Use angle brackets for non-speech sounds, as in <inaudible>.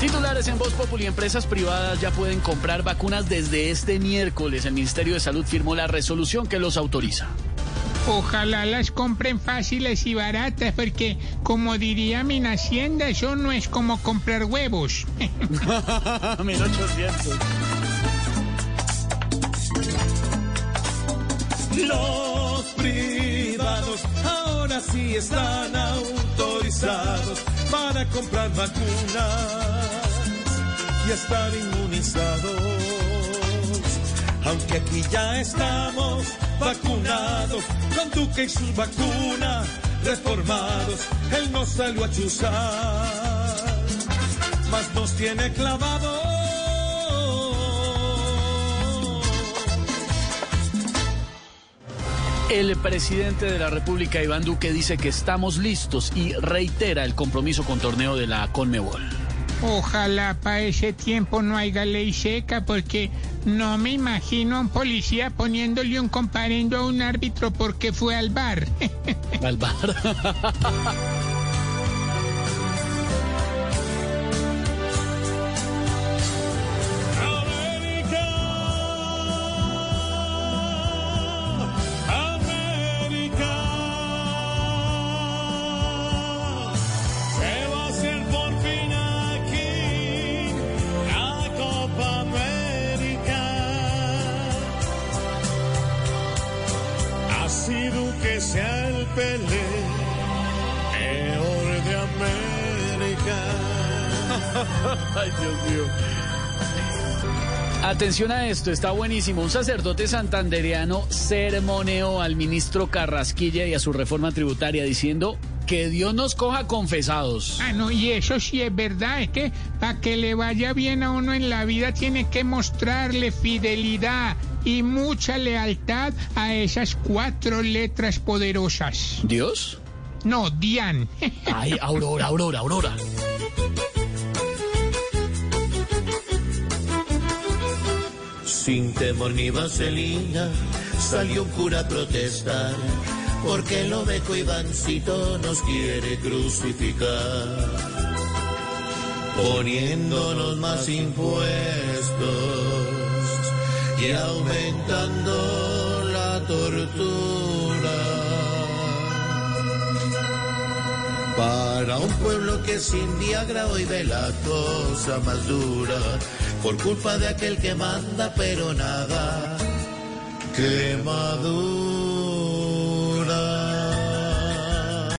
Titulares en Voz Populi, empresas privadas ya pueden comprar vacunas desde este miércoles. El Ministerio de Salud firmó la resolución que los autoriza. Ojalá las compren fáciles y baratas, porque como diría mi hacienda, eso no es como comprar huevos. 1800. <laughs> <laughs> Los privados ahora sí están autorizados para comprar vacunas y estar inmunizados. Aunque aquí ya estamos vacunados con Duque y sus vacunas reformados, él nos salió a chuzar, más nos tiene clavados. El presidente de la República, Iván Duque, dice que estamos listos y reitera el compromiso con torneo de la Conmebol. Ojalá para ese tiempo no haya ley seca, porque no me imagino a un policía poniéndole un comparendo a un árbitro porque fue al bar. <laughs> Al bar. <laughs> sea el Pelé, peor de América. <laughs> Ay, Dios mío. Atención a esto, está buenísimo. Un sacerdote santandereano sermoneó al ministro Carrasquilla y a su reforma tributaria diciendo que Dios nos coja confesados. Ah, no, y eso sí es verdad, es que para que le vaya bien a uno en la vida tiene que mostrarle fidelidad y mucha lealtad a esas cuatro letras poderosas. ¿Dios? No, Dian. <laughs> Ay, Aurora, Aurora, Aurora. Sin temor ni vaselina, salió un cura a protestar, porque el ovejo Ivancito nos quiere crucificar, poniéndonos más impuestos y aumentando la tortura. Para un pueblo que sin Viagra hoy ve la cosa más dura, por culpa de aquel que manda pero nada, que madura.